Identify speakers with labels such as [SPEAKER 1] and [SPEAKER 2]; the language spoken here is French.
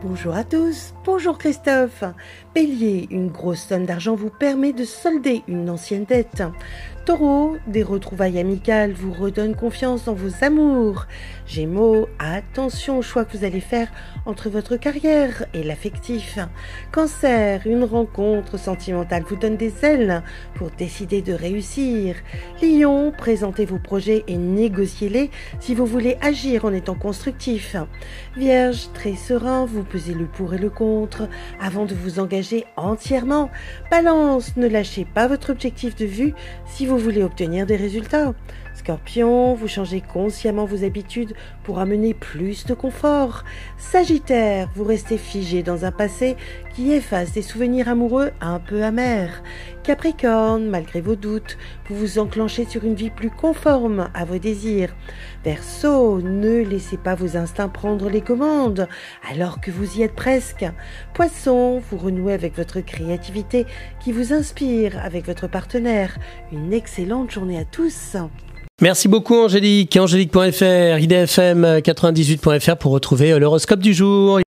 [SPEAKER 1] Bonjour à tous, bonjour Christophe. Bélier, une grosse somme d'argent vous permet de solder une ancienne dette. Taureau, des retrouvailles amicales vous redonnent confiance dans vos amours. Gémeaux, attention au choix que vous allez faire entre votre carrière et l'affectif. Cancer, une rencontre sentimentale vous donne des ailes pour décider de réussir. Lion, présentez vos projets et négociez-les si vous voulez agir en étant constructif. Vierge, très serein, vous pesez le pour et le contre avant de vous engager entièrement. Balance, ne lâchez pas votre objectif de vue si vous voulez obtenir des résultats. Scorpion, vous changez consciemment vos habitudes pour amener plus de confort. Sagittaire, vous restez figé dans un passé qui efface des souvenirs amoureux un peu amers. Capricorne, malgré vos doutes, vous vous enclenchez sur une vie plus conforme à vos désirs. Verseau, ne laissez pas vos instincts prendre les commandes alors que y êtes presque. Poisson, vous renouez avec votre créativité qui vous inspire avec votre partenaire. Une excellente journée à tous.
[SPEAKER 2] Merci beaucoup Angélique. Angélique.fr, idfm98.fr pour retrouver l'horoscope du jour.